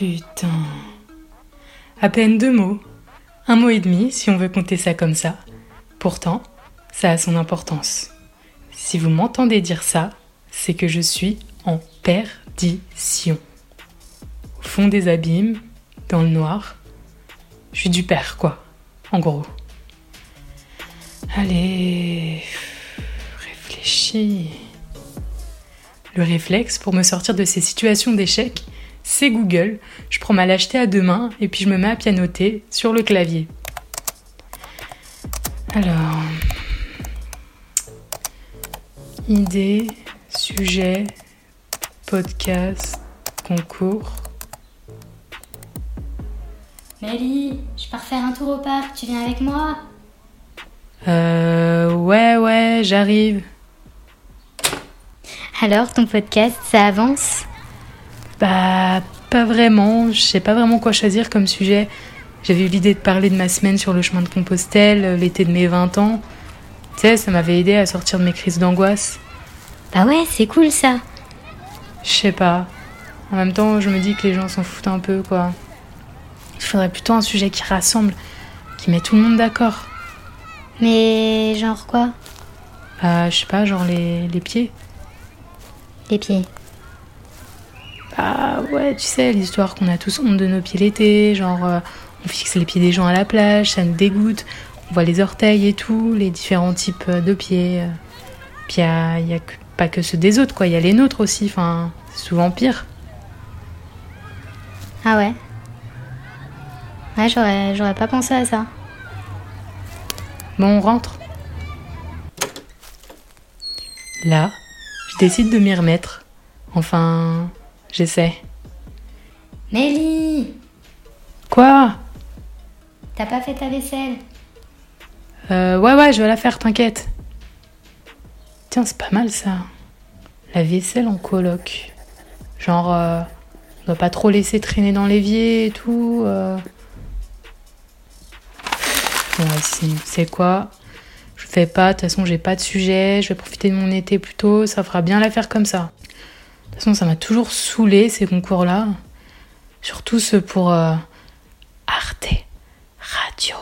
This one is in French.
Putain. À peine deux mots. Un mot et demi, si on veut compter ça comme ça. Pourtant, ça a son importance. Si vous m'entendez dire ça, c'est que je suis en perdition. Au fond des abîmes, dans le noir. Je suis du père, quoi. En gros. Allez, réfléchis. Le réflexe pour me sortir de ces situations d'échec, c'est Google. Je prends ma lâcheté à deux mains et puis je me mets à pianoter sur le clavier. Alors, idée, sujet, podcast, concours. Mélie, je pars faire un tour au parc, tu viens avec moi? Euh, ouais, ouais, j'arrive. Alors, ton podcast, ça avance? Bah, pas vraiment. Je sais pas vraiment quoi choisir comme sujet. J'avais eu l'idée de parler de ma semaine sur le chemin de Compostelle, euh, l'été de mes 20 ans. Tu sais, ça m'avait aidé à sortir de mes crises d'angoisse. Bah ouais, c'est cool ça. Je sais pas. En même temps, je me dis que les gens s'en foutent un peu, quoi. Il faudrait plutôt un sujet qui rassemble, qui met tout le monde d'accord. Mais genre quoi? Bah, je sais pas, genre les, les pieds. Les pieds. Bah ouais, tu sais, l'histoire qu'on a tous honte de nos pieds l'été, genre euh, on fixe les pieds des gens à la plage, ça nous dégoûte, on voit les orteils et tout, les différents types euh, de pieds. euh. Puis il y a, y a que- pas que ceux des autres, quoi, il y a les nôtres aussi, enfin, c'est souvent pire. Ah ouais? Ouais, j'aurais, j'aurais pas pensé à ça. Bon, on rentre. Là, je décide de m'y remettre. Enfin, j'essaie. Mélie Quoi? T'as pas fait ta vaisselle? Euh, ouais, ouais, je vais la faire, t'inquiète. Tiens, c'est pas mal ça. La vaisselle en coloc. Genre, euh, on doit pas trop laisser traîner dans l'évier et tout. euh. Ouais, c'est c'est quoi? Je fais pas, de toute façon, j'ai pas de sujet. Je vais profiter de mon été plutôt. Ça fera bien l'affaire comme ça. De toute façon, ça m'a toujours saoulé ces concours-là. Surtout ceux pour euh, Arte Radio.